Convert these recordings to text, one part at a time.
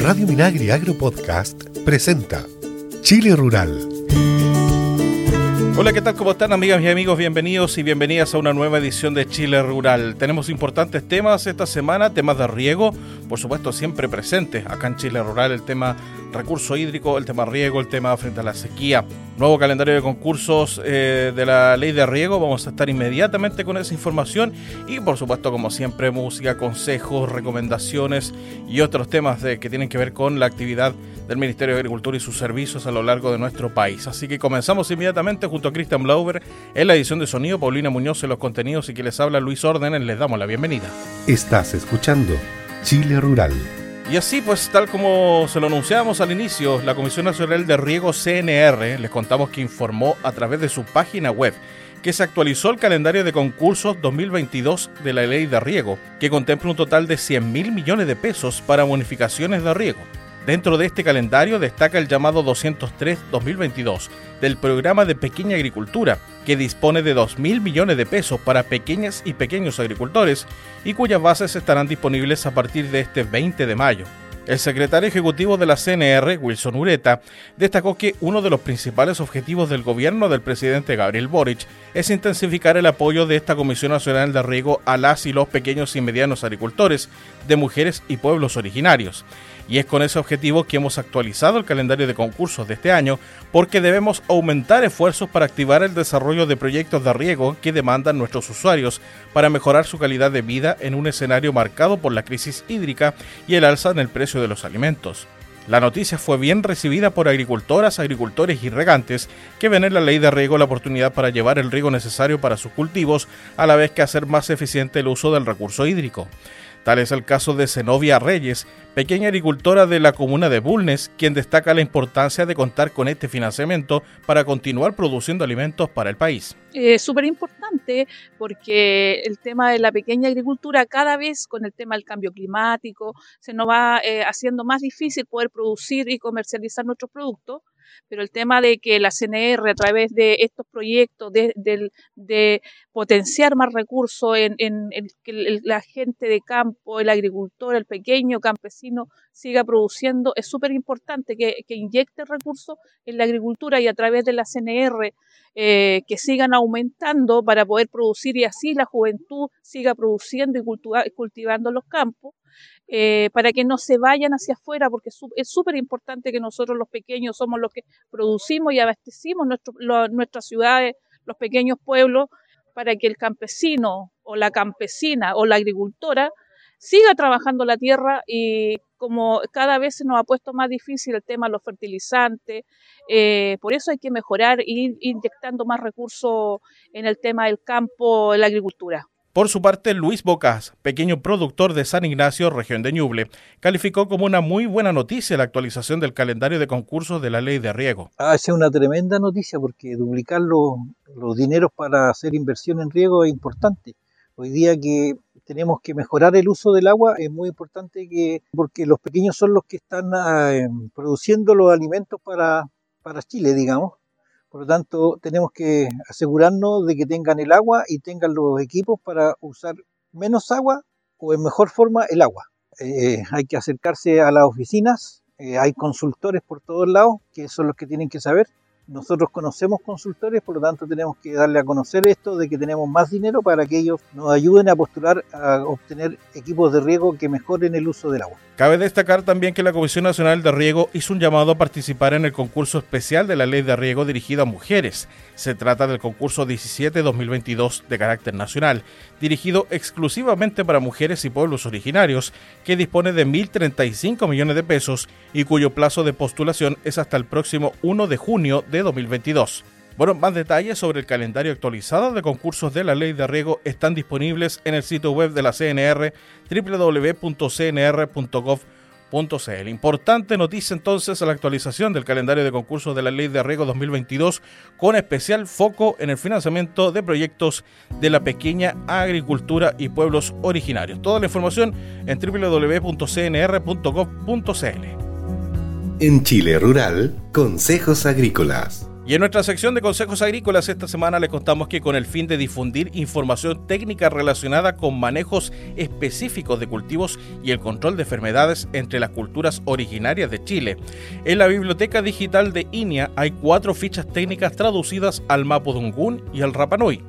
Radio Minagri Agro Podcast presenta Chile Rural. Hola, ¿qué tal? ¿Cómo están amigas y amigos? Bienvenidos y bienvenidas a una nueva edición de Chile Rural. Tenemos importantes temas esta semana, temas de riego, por supuesto siempre presentes acá en Chile Rural, el tema recurso hídrico, el tema riego, el tema frente a la sequía. Nuevo calendario de concursos eh, de la ley de riego, vamos a estar inmediatamente con esa información y por supuesto como siempre música, consejos, recomendaciones y otros temas de, que tienen que ver con la actividad del Ministerio de Agricultura y sus servicios a lo largo de nuestro país. Así que comenzamos inmediatamente junto a Christian Blauber en la edición de sonido, Paulina Muñoz en los contenidos y que les habla Luis Órdenes, les damos la bienvenida. Estás escuchando Chile Rural. Y así pues, tal como se lo anunciábamos al inicio, la Comisión Nacional de Riego CNR les contamos que informó a través de su página web que se actualizó el calendario de concursos 2022 de la Ley de Riego, que contempla un total de 100 mil millones de pesos para bonificaciones de riego. Dentro de este calendario destaca el llamado 203-2022 del programa de pequeña agricultura, que dispone de 2.000 millones de pesos para pequeñas y pequeños agricultores y cuyas bases estarán disponibles a partir de este 20 de mayo. El secretario ejecutivo de la CNR, Wilson Ureta, destacó que uno de los principales objetivos del gobierno del presidente Gabriel Boric es intensificar el apoyo de esta Comisión Nacional de Riego a las y los pequeños y medianos agricultores de mujeres y pueblos originarios y es con ese objetivo que hemos actualizado el calendario de concursos de este año porque debemos aumentar esfuerzos para activar el desarrollo de proyectos de riego que demandan nuestros usuarios para mejorar su calidad de vida en un escenario marcado por la crisis hídrica y el alza en el precio de los alimentos. La noticia fue bien recibida por agricultoras, agricultores y regantes que ven en la ley de riego la oportunidad para llevar el riego necesario para sus cultivos a la vez que hacer más eficiente el uso del recurso hídrico. Tal es el caso de Zenobia Reyes, pequeña agricultora de la comuna de Bulnes, quien destaca la importancia de contar con este financiamiento para continuar produciendo alimentos para el país. Es súper importante porque el tema de la pequeña agricultura cada vez con el tema del cambio climático se nos va eh, haciendo más difícil poder producir y comercializar nuestros productos pero el tema de que la CNR a través de estos proyectos de, potenciar más recursos en, que la gente de campo, el agricultor, el pequeño campesino siga produciendo, es súper importante que, inyecte recursos en la agricultura y a través de la CNR eh, que sigan aumentando para poder producir y así la juventud siga produciendo y cultivando los campos. Eh, para que no se vayan hacia afuera, porque es súper importante que nosotros los pequeños somos los que producimos y abastecimos nuestras ciudades, los pequeños pueblos, para que el campesino o la campesina o la agricultora siga trabajando la tierra y como cada vez se nos ha puesto más difícil el tema de los fertilizantes, eh, por eso hay que mejorar e ir inyectando más recursos en el tema del campo, en la agricultura. Por su parte, Luis Bocas, pequeño productor de San Ignacio, región de Ñuble, calificó como una muy buena noticia la actualización del calendario de concursos de la ley de riego. Ah, es una tremenda noticia porque duplicar los, los dineros para hacer inversión en riego es importante. Hoy día que tenemos que mejorar el uso del agua es muy importante que porque los pequeños son los que están em, produciendo los alimentos para, para Chile, digamos. Por lo tanto, tenemos que asegurarnos de que tengan el agua y tengan los equipos para usar menos agua o en mejor forma el agua. Eh, hay que acercarse a las oficinas, eh, hay consultores por todos lados, que son los que tienen que saber nosotros conocemos consultores, por lo tanto tenemos que darle a conocer esto de que tenemos más dinero para que ellos nos ayuden a postular a obtener equipos de riego que mejoren el uso del agua. Cabe destacar también que la Comisión Nacional de Riego hizo un llamado a participar en el concurso especial de la Ley de Riego dirigido a mujeres. Se trata del concurso 17-2022 de carácter nacional, dirigido exclusivamente para mujeres y pueblos originarios, que dispone de 1.035 millones de pesos y cuyo plazo de postulación es hasta el próximo 1 de junio de 2022. Bueno, más detalles sobre el calendario actualizado de concursos de la ley de riego están disponibles en el sitio web de la CNR www.cnr.gov.cl. Importante noticia entonces la actualización del calendario de concursos de la ley de riego 2022 con especial foco en el financiamiento de proyectos de la pequeña agricultura y pueblos originarios. Toda la información en www.cnr.gov.cl. En Chile Rural, Consejos Agrícolas. Y en nuestra sección de consejos agrícolas esta semana le contamos que con el fin de difundir información técnica relacionada con manejos específicos de cultivos y el control de enfermedades entre las culturas originarias de Chile, en la biblioteca digital de INIA hay cuatro fichas técnicas traducidas al Mapudungún y al Rapanui.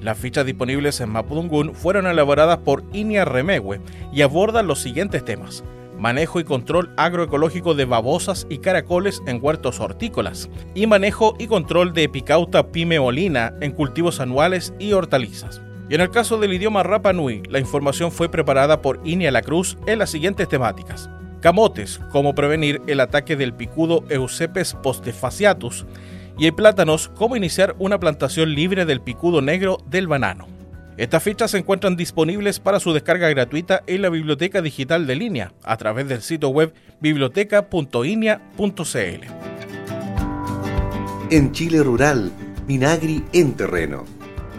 Las fichas disponibles en Mapudungún fueron elaboradas por INIA Remegue y abordan los siguientes temas manejo y control agroecológico de babosas y caracoles en huertos hortícolas, y manejo y control de epicauta pimeolina en cultivos anuales y hortalizas. Y en el caso del idioma Rapa Nui, la información fue preparada por Inia La Cruz en las siguientes temáticas. Camotes, cómo prevenir el ataque del picudo Eusepes postefaciatus, y plátanos, cómo iniciar una plantación libre del picudo negro del banano. Estas fichas se encuentran disponibles para su descarga gratuita en la biblioteca digital de línea a través del sitio web biblioteca.inia.cl. En Chile Rural, Minagri en terreno.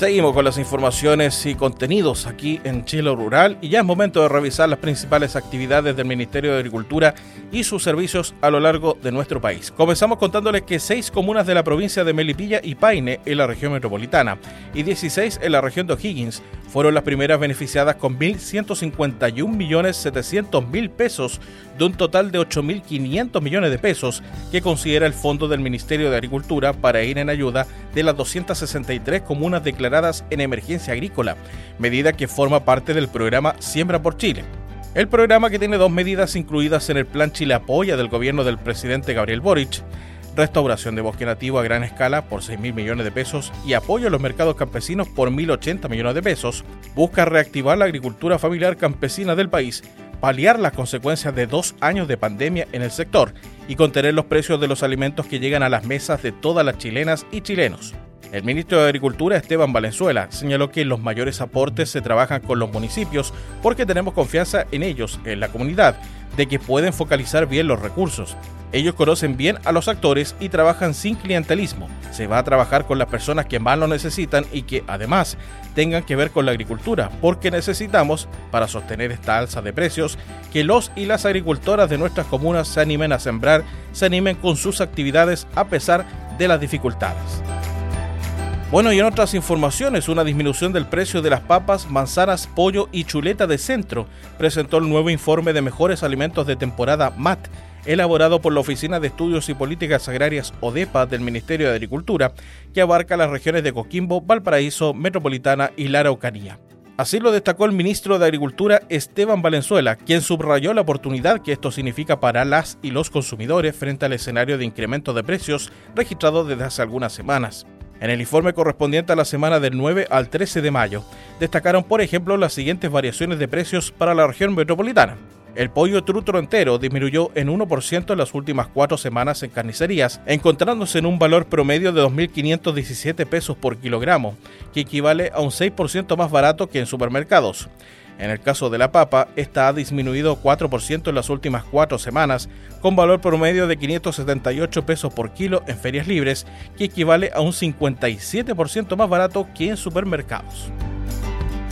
Seguimos con las informaciones y contenidos aquí en Chile Rural y ya es momento de revisar las principales actividades del Ministerio de Agricultura y sus servicios a lo largo de nuestro país. Comenzamos contándoles que seis comunas de la provincia de Melipilla y Paine en la región metropolitana y 16 en la región de O'Higgins fueron las primeras beneficiadas con 1.151.700.000 pesos de un total de 8.500 millones de pesos que considera el Fondo del Ministerio de Agricultura para ir en ayuda de las 263 comunas declaradas en emergencia agrícola, medida que forma parte del programa Siembra por Chile. El programa que tiene dos medidas incluidas en el Plan Chile Apoya del gobierno del presidente Gabriel Boric, restauración de bosque nativo a gran escala por 6 mil millones de pesos y apoyo a los mercados campesinos por 1.080 millones de pesos, busca reactivar la agricultura familiar campesina del país, paliar las consecuencias de dos años de pandemia en el sector y contener los precios de los alimentos que llegan a las mesas de todas las chilenas y chilenos. El ministro de Agricultura, Esteban Valenzuela, señaló que los mayores aportes se trabajan con los municipios porque tenemos confianza en ellos, en la comunidad, de que pueden focalizar bien los recursos. Ellos conocen bien a los actores y trabajan sin clientelismo. Se va a trabajar con las personas que más lo necesitan y que además tengan que ver con la agricultura, porque necesitamos, para sostener esta alza de precios, que los y las agricultoras de nuestras comunas se animen a sembrar, se animen con sus actividades a pesar de las dificultades. Bueno, y en otras informaciones, una disminución del precio de las papas, manzanas, pollo y chuleta de centro presentó el nuevo informe de mejores alimentos de temporada MAT, elaborado por la Oficina de Estudios y Políticas Agrarias ODEPA del Ministerio de Agricultura, que abarca las regiones de Coquimbo, Valparaíso, Metropolitana y La Araucanía. Así lo destacó el ministro de Agricultura Esteban Valenzuela, quien subrayó la oportunidad que esto significa para las y los consumidores frente al escenario de incremento de precios registrado desde hace algunas semanas. En el informe correspondiente a la semana del 9 al 13 de mayo, destacaron, por ejemplo, las siguientes variaciones de precios para la región metropolitana. El pollo trutro entero disminuyó en 1% en las últimas cuatro semanas en carnicerías, encontrándose en un valor promedio de 2.517 pesos por kilogramo, que equivale a un 6% más barato que en supermercados. En el caso de la papa, esta ha disminuido 4% en las últimas cuatro semanas, con valor promedio de 578 pesos por kilo en ferias libres, que equivale a un 57% más barato que en supermercados.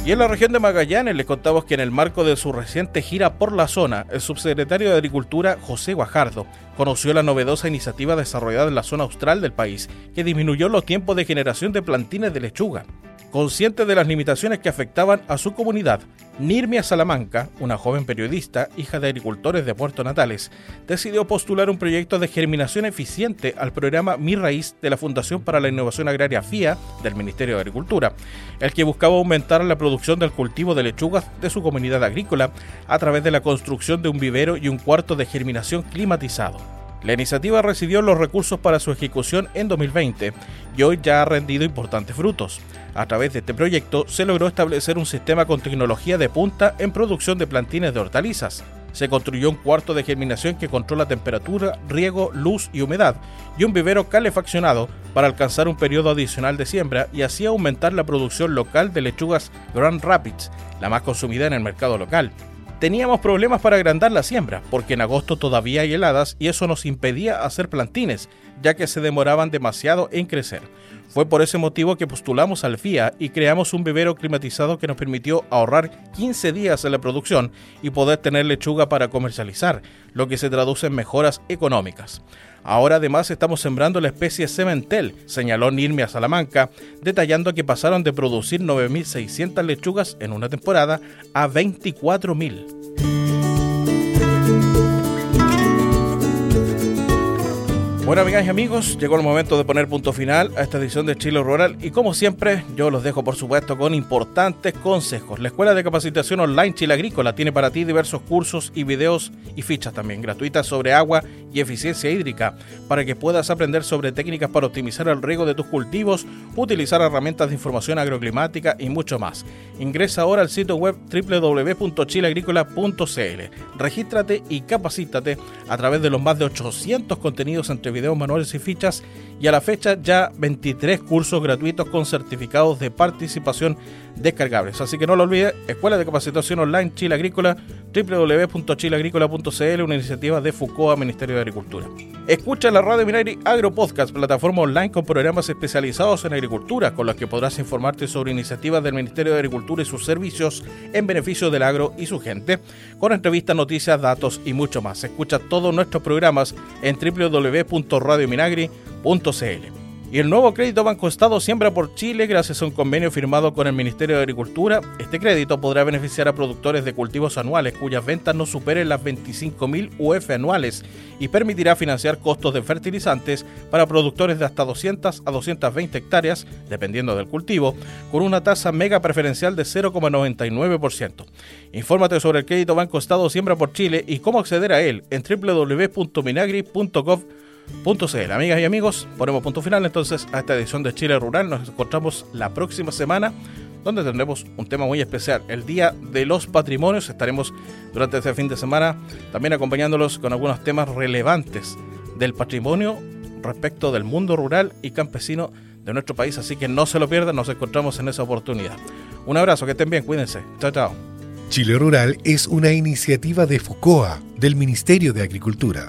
Y en la región de Magallanes les contamos que en el marco de su reciente gira por la zona, el subsecretario de Agricultura, José Guajardo, conoció la novedosa iniciativa desarrollada en la zona austral del país, que disminuyó los tiempos de generación de plantines de lechuga. Consciente de las limitaciones que afectaban a su comunidad, Nirmia Salamanca, una joven periodista, hija de agricultores de Puerto Natales, decidió postular un proyecto de germinación eficiente al programa Mi Raíz de la Fundación para la Innovación Agraria FIA del Ministerio de Agricultura, el que buscaba aumentar la producción del cultivo de lechugas de su comunidad agrícola a través de la construcción de un vivero y un cuarto de germinación climatizado. La iniciativa recibió los recursos para su ejecución en 2020 y hoy ya ha rendido importantes frutos. A través de este proyecto se logró establecer un sistema con tecnología de punta en producción de plantines de hortalizas. Se construyó un cuarto de germinación que controla temperatura, riego, luz y humedad, y un vivero calefaccionado para alcanzar un periodo adicional de siembra y así aumentar la producción local de lechugas Grand Rapids, la más consumida en el mercado local. Teníamos problemas para agrandar la siembra, porque en agosto todavía hay heladas y eso nos impedía hacer plantines, ya que se demoraban demasiado en crecer. Fue por ese motivo que postulamos al FIA y creamos un vivero climatizado que nos permitió ahorrar 15 días en la producción y poder tener lechuga para comercializar, lo que se traduce en mejoras económicas. Ahora además estamos sembrando la especie Sementel, señaló Nirmia Salamanca, detallando que pasaron de producir 9.600 lechugas en una temporada a 24.000. Bueno, amigas y amigos, llegó el momento de poner punto final a esta edición de Chile Rural y como siempre, yo los dejo por supuesto con importantes consejos. La Escuela de Capacitación Online Chile Agrícola tiene para ti diversos cursos y videos y fichas también gratuitas sobre agua y eficiencia hídrica para que puedas aprender sobre técnicas para optimizar el riego de tus cultivos, utilizar herramientas de información agroclimática y mucho más. Ingresa ahora al sitio web www.chileagrícola.cl. Regístrate y capacítate a través de los más de 800 contenidos entre videos, manuales y fichas y a la fecha ya 23 cursos gratuitos con certificados de participación descargables. Así que no lo olvides, Escuela de Capacitación Online Chile Agrícola, www.chileagrícola.cl, una iniciativa de FUCOA, Ministerio de Agricultura. Escucha la Radio Minari Agro Podcast, plataforma online con programas especializados en agricultura, con los que podrás informarte sobre iniciativas del Ministerio de Agricultura y sus servicios en beneficio del agro y su gente, con entrevistas, noticias, datos y mucho más. Escucha todos nuestros programas en www.radiominagri.cl. Y el nuevo crédito Banco Estado siembra por Chile gracias a un convenio firmado con el Ministerio de Agricultura. Este crédito podrá beneficiar a productores de cultivos anuales cuyas ventas no superen las 25.000 UF anuales y permitirá financiar costos de fertilizantes para productores de hasta 200 a 220 hectáreas, dependiendo del cultivo, con una tasa mega preferencial de 0,99%. Infórmate sobre el crédito Banco Estado Siembra por Chile y cómo acceder a él en www.minagri.gov .cl. Amigas y amigos, ponemos punto final entonces a esta edición de Chile Rural. Nos encontramos la próxima semana donde tendremos un tema muy especial, el Día de los Patrimonios. Estaremos durante este fin de semana también acompañándolos con algunos temas relevantes del patrimonio respecto del mundo rural y campesino de nuestro país, así que no se lo pierdan, nos encontramos en esa oportunidad. Un abrazo, que estén bien, cuídense. Chao, chao. Chile Rural es una iniciativa de FUCOA, del Ministerio de Agricultura.